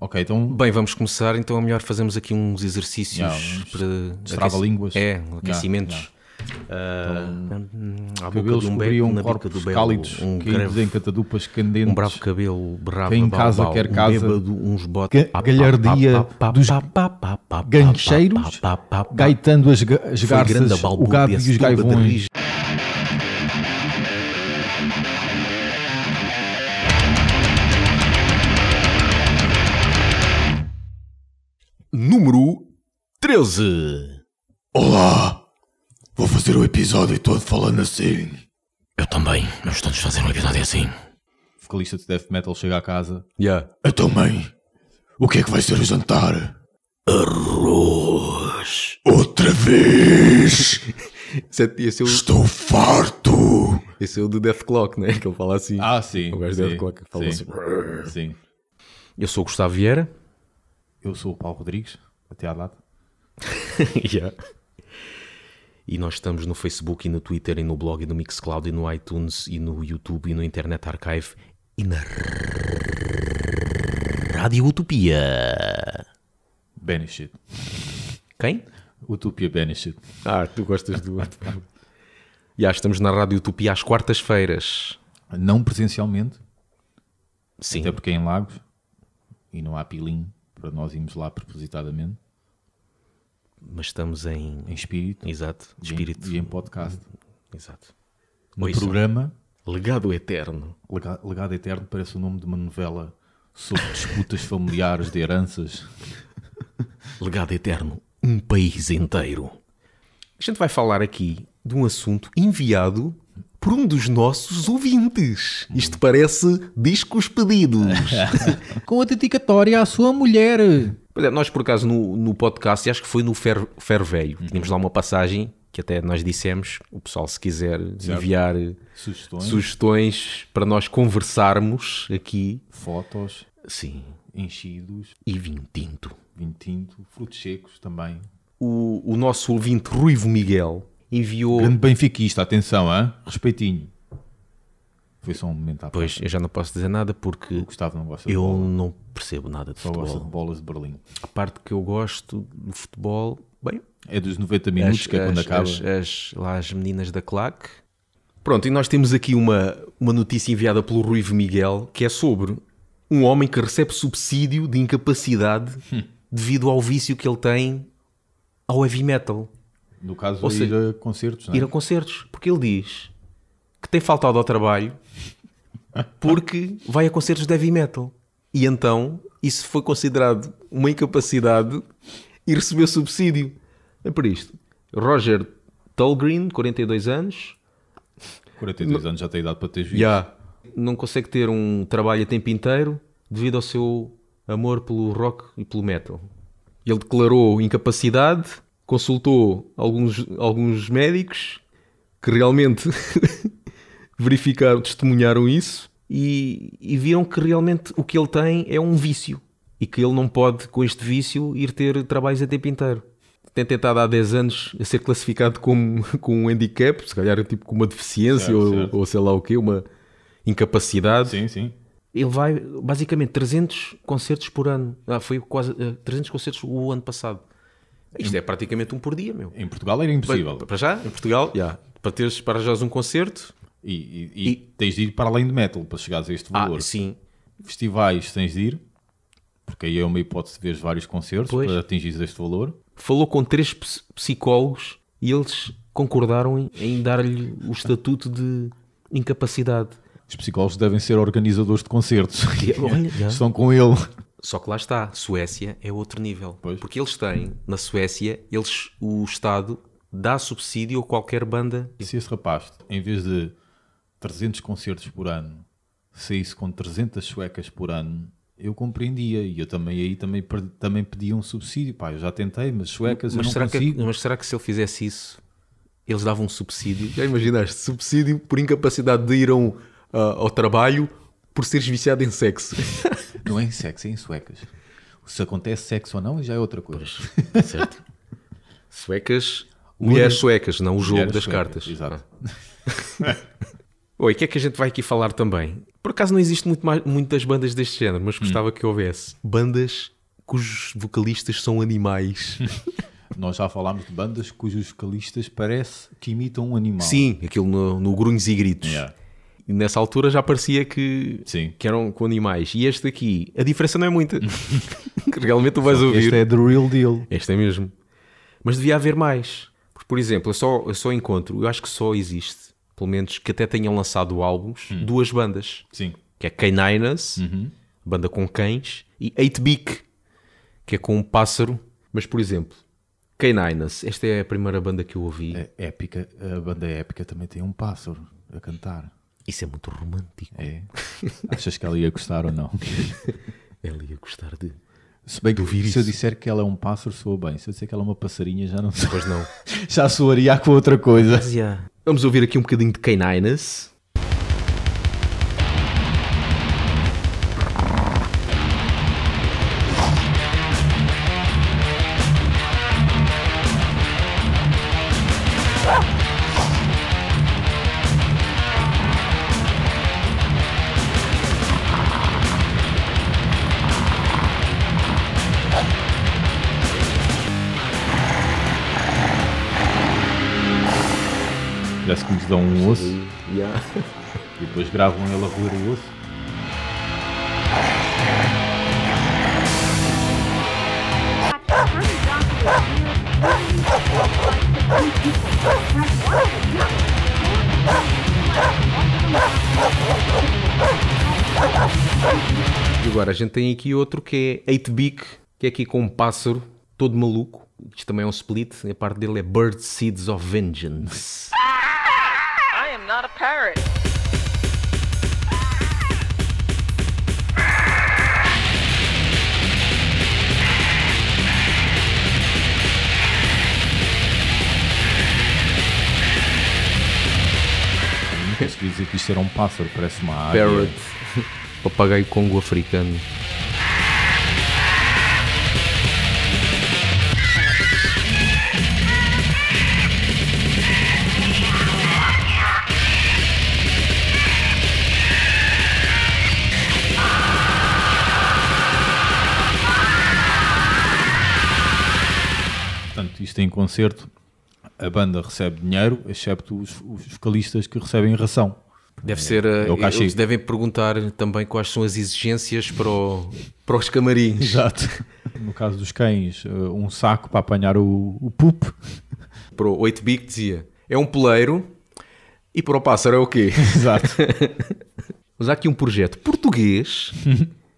Ok, então Bem, vamos começar, então é melhor fazermos aqui uns exercícios Yeah, uns para destrava-línguas. É, aquecimentos. Yeah, Ah, à boca cabelos um cobriam bica corpos belo, cálidos, um, greve, em catadupas candentes. um bravo cabelo, berrava, Quem bau, casa bau, quer um casa. bêbado, uns botes, Ga- galhardia dos gancheiros, gaitando as, as garças, o gado e os gaivões. Número 13. Olá! Vou fazer o episódio todo falando assim. Eu também, nós todos fazer um episódio assim. O vocalista de death metal chega a casa. Yeah. Então, mãe, o que é que vai ser o jantar? Arroz. Outra vez! Esse é, esse é, o, Estou farto! esse é o do Death Clock, né? Que ele fala assim. Ah, sim. O gajo sim, de Death Clock que fala sim, assim. sim. Eu sou o Gustavo Vieira. Eu sou o Paulo Rodrigues, até à data. Yeah. E nós estamos no Facebook e no Twitter e no blog e no Mixcloud e no iTunes e no YouTube e no Internet Archive e na Rádio Utopia. Banished. Quem? Utopia Banished. Ah, tu gostas do outro. Já estamos na Rádio Utopia às quartas-feiras. Não presencialmente, Sim. até porque é em Lagos e não há pilim para nós irmos lá propositadamente, Mas estamos em. em espírito, Exato. e em- Espírito. e em podcast. Exato. No Ouçam. programa Legado Eterno. Lega- Legado Eterno parece o nome de uma novela sobre disputas familiares de heranças. Legado Eterno. Um país inteiro. A gente vai falar aqui de um assunto enviado por um dos nossos ouvintes. Isto parece discos pedidos. Com a dedicatória à sua mulher. Pois é, nós por acaso no, no podcast, acho que foi no Fer, Fer Velho, tínhamos lá uma passagem que até nós dissemos, o pessoal se quiser enviar Sugestões, sugestões para nós conversarmos aqui. fotos, Sim. enchidos, E vinho tinto. vinho tinto, frutos secos também. O, o nosso ouvinte Ruivo Miguel enviou... Grande benfiquista, atenção, hein? respeitinho. Foi só um momento à Pois, eu já não posso dizer nada porque O Gustavo não gosta de eu bola, não percebo nada de só gosta de futebol. bolas de Berlim. A parte que eu gosto do futebol, bem, É dos 90 minutos, que é quando acaba. as- as- lá as meninas da claque. Pronto, e nós temos aqui uma, uma notícia enviada pelo Ruivo Miguel que é sobre um homem que recebe subsídio de incapacidade Hum. devido ao vício que ele tem ao heavy metal. No caso, Ou ir seja, a concertos, não é? Ir a concertos. Porque ele diz que tem faltado ao trabalho porque vai a concertos de heavy metal. E então isso foi considerado uma incapacidade e recebeu subsídio. É por isto. Roger Tolgreen, 42 anos, 42 anos já tem idade para ter juízo. já não consegue ter um trabalho a tempo inteiro devido ao seu amor pelo rock e pelo metal. Ele declarou incapacidade, consultou alguns, alguns médicos que realmente verificaram, testemunharam isso e, e viram que realmente o que ele tem é um vício e que ele não pode, com este vício, ir ter trabalhos a tempo inteiro. Tem tentado há 10 anos a ser classificado como com um handicap, se calhar tipo com uma deficiência Certo, ou, certo. ou sei lá o quê, uma incapacidade. Sim, sim. Ele vai basicamente 300 concertos por ano. Ah, foi quase eh, 300 concertos o ano passado. Isto é praticamente um por dia, meu. Em Portugal era impossível. Para já, em Portugal, já. para teres para já um concerto, E, e- e tens de ir para além de metal para chegares a este valor. ah, sim, Festivais tens de ir, porque aí é uma hipótese de ver vários concertos Pois. para atingir este valor. falou com três ps- psicólogos e eles concordaram em, em dar-lhe o estatuto de incapacidade. Os psicólogos devem ser organizadores de concertos. E, olha. Estão com ele. Só que lá está, Suécia é outro nível. Pois. Porque eles têm, na Suécia, eles, o Estado dá subsídio a qualquer banda. E se esse rapaz, em vez de 300 concertos por ano, saísse com 300 suecas por ano, eu compreendia. E eu também aí também, também pedia um subsídio. Pá, eu já tentei, mas suecas eu Mas não será, que, consigo. mas será que se ele fizesse isso, eles davam um subsídio? Já imaginaste? Subsídio por incapacidade de ir a um, ah, ao trabalho por seres viciado em sexo. Não é em sexo, é em suecas. Se acontece sexo ou não, já é outra coisa. certo? Suecas, mulheres suecas, não o jogo Mulheres das suecas, cartas. Exato. Oi, o que é que a gente vai aqui falar também? Por acaso não existe muito mais, muitas bandas deste género, mas gostava que houvesse. Bandas cujos vocalistas são animais. Nós já falámos de bandas cujos vocalistas parece que imitam um animal. Sim, aquilo no, no grunhos e gritos. Yeah. E nessa altura já parecia que, Sim. que eram com animais. E este aqui, a diferença não é muita. Realmente tu vais ouvir. Este é the real deal. Este é mesmo. Mas devia haver mais. Porque, por exemplo, eu só, eu só encontro, eu acho que só existe, pelo menos que até tenham lançado álbuns, duas bandas. Sim. Que é Caninas, banda com cães, e 8-Beak, que é com um pássaro. Mas, por exemplo, Caninas, esta é a primeira banda que eu ouvi. É épica, a banda épica também tem um pássaro a cantar. Isso é muito romântico. É. Achas que ela ia gostar ou não? Ela ia gostar de... Se bem que se eu disser que ela é um pássaro, soa bem. Se eu disser que ela é uma passarinha, já não sei. Pois não. Já soaria com outra coisa. Vamos ouvir aqui um bocadinho de Caninas. Nos dão um osso Yeah. e depois gravam ele a roer o osso. E agora a gente tem aqui outro que é 8-Beak, que é aqui com um pássaro todo maluco. Isto também é um split, a parte dele é Bird Seeds of Vengeance. Not a parrot. Não consegui dizer que isto era um pássaro, parece uma águia. Parrot, papagaio congo africano. Em concerto, a banda recebe dinheiro, excepto os, os vocalistas que recebem ração. Deve ser. é o cachê. eles devem perguntar também quais são as exigências para, o- para os camarins. Exato. No caso dos cães, eh, um saco para apanhar o, o poop. Para o 8-Beak dizia: é um poleiro e para o pássaro é o quê? Exato. Mas há aqui um projeto português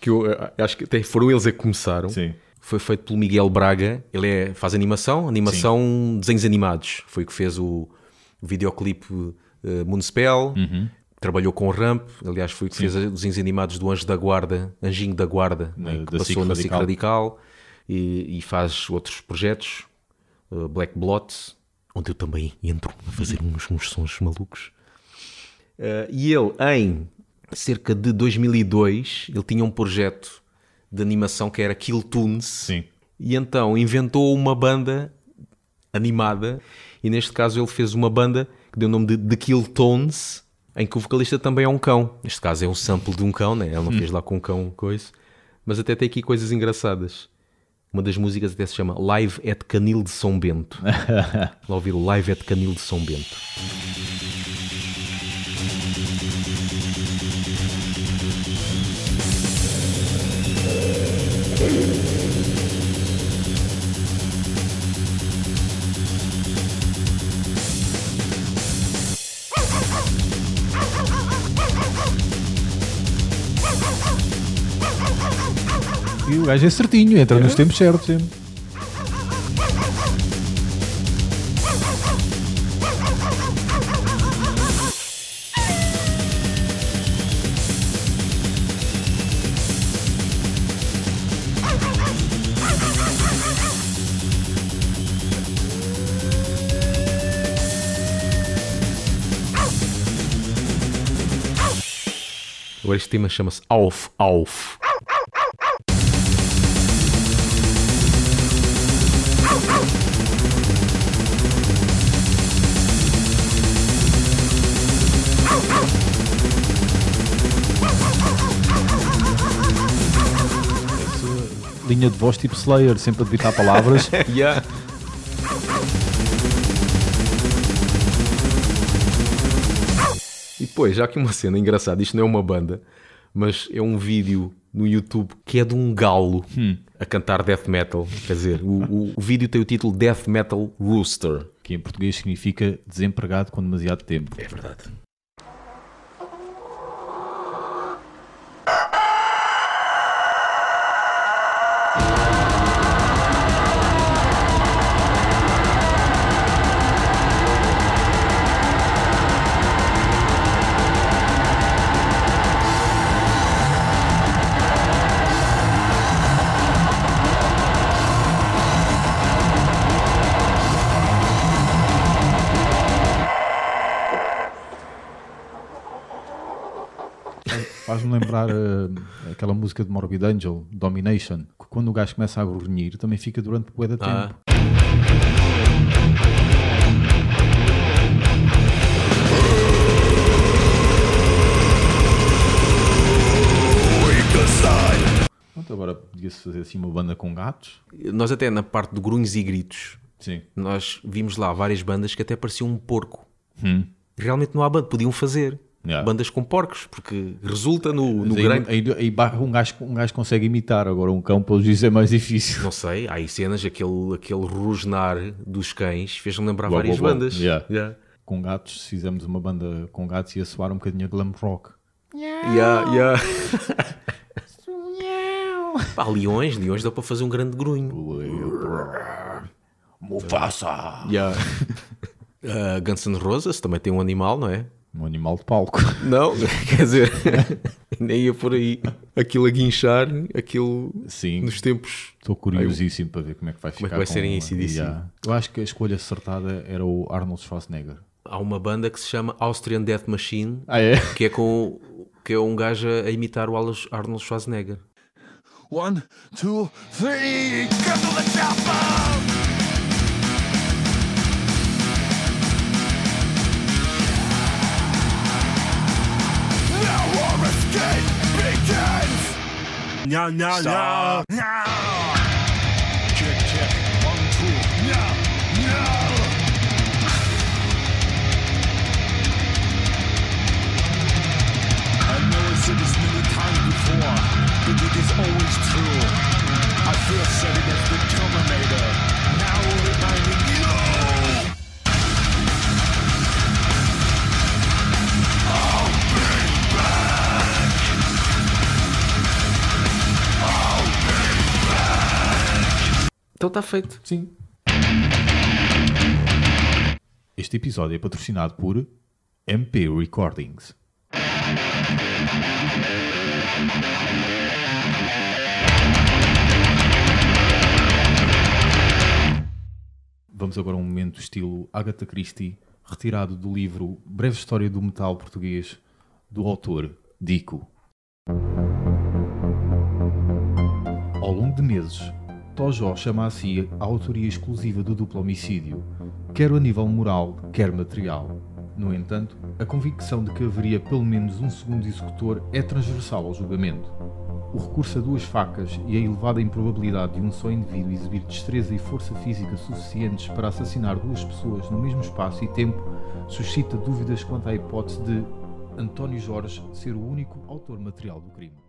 que eu uh, acho que até foram eles a que começaram. Sim. Foi feito pelo Miguel Braga. Ele é, faz animação, animação, desenhos animados. Foi o que fez o, videoclipe uh, Moonspell. Trabalhou com o Ramp. Aliás, foi o que fez os desenhos animados do Anjo da Guarda, Anjinho da Guarda, né, que da passou na Radical. Radical. E, e faz outros projetos. uh, Black Blot, onde eu também entro a fazer uns, uns sons malucos. Uh, e ele, em cerca de 2002, ele tinha um projeto de animação que era Kill Tunes. Sim. E então inventou uma banda animada. E neste caso ele fez uma banda que deu o nome de The Kill Tones, em que o vocalista também é um cão. Neste caso é um sample de um cão, né? Ele não fez lá com um cão coisa. Mas até tem aqui coisas engraçadas. Uma das músicas até se chama Live at Canil de São Bento. Lá ouvir o Live at Canil de São Bento. E o gajo é certinho, entra nos tempos certos. sempre. Agora este tema chama-se Auf Auf. Linha de voz tipo Slayer, sempre a debitar palavras. Yeah. E depois, já aqui uma cena engraçada, isto não é uma banda, mas é um vídeo no YouTube que é de um galo a cantar death metal. Quer dizer, o, o- o vídeo tem o título Death Metal Rooster. que em português significa desempregado com demasiado tempo. É verdade. Faz-me lembrar eh, aquela música de Morbid Angel, Domination, que quando o gajo começa a grunhir também fica durante bué de tempo. Ah. Pronto, agora podia-se fazer assim uma banda com gatos. Nós até na parte de grunhos e gritos, Sim. nós vimos lá várias bandas que até pareciam um porco. Realmente não há banda, podiam fazer. Yeah. Bandas com porcos, porque resulta no, no aí, grande... aí, aí barra um, gajo, um gajo consegue imitar, agora um cão, pelos vistos, é mais difícil. Não sei, há aí cenas, aquele, aquele rosnar dos cães fez-me lembrar Uau, várias uau. bandas. Yeah. Yeah. Com gatos, se fizemos uma banda com gatos, ia soar um bocadinho a glam rock. Yeah, yeah. Pá, leões, leões dá para fazer um grande grunho. Mufasa. Yeah. Uh, Guns N' Roses também tem um animal, não é? Um animal de palco. Não, quer dizer, nem ia por aí. Aquilo a guinchar, aquilo Sim. nos tempos. Estou curiosíssimo para ver como é que vai Como é ficar. que vai ser em AC/DC? Eu acho que a escolha acertada era o Arnold Schwarzenegger. Há uma banda que se chama Austrian Death Machine, Ah, é? que é com que é um gajo a imitar o Arnold Schwarzenegger. One, two, three. Get to the chopper. Escape begins. No, no, no, no. No. I know I said this many times before, but it is always true. I first said as the Terminator, Então está feito. Sim. Este episódio é patrocinado por MP Recordings. Vamos agora a um momento estilo Agatha Christie, retirado do livro Breve História do Metal Português, do autor Dico. Ao longo de meses, Tojó chama a si a autoria exclusiva do duplo homicídio, quer a nível moral, quer material. No entanto, a convicção de que haveria pelo menos um segundo executor é transversal ao julgamento. O recurso a duas facas e a elevada improbabilidade de um só indivíduo exibir destreza e força física suficientes para assassinar duas pessoas no mesmo espaço e tempo suscita dúvidas quanto à hipótese de António Jorge ser o único autor material do crime.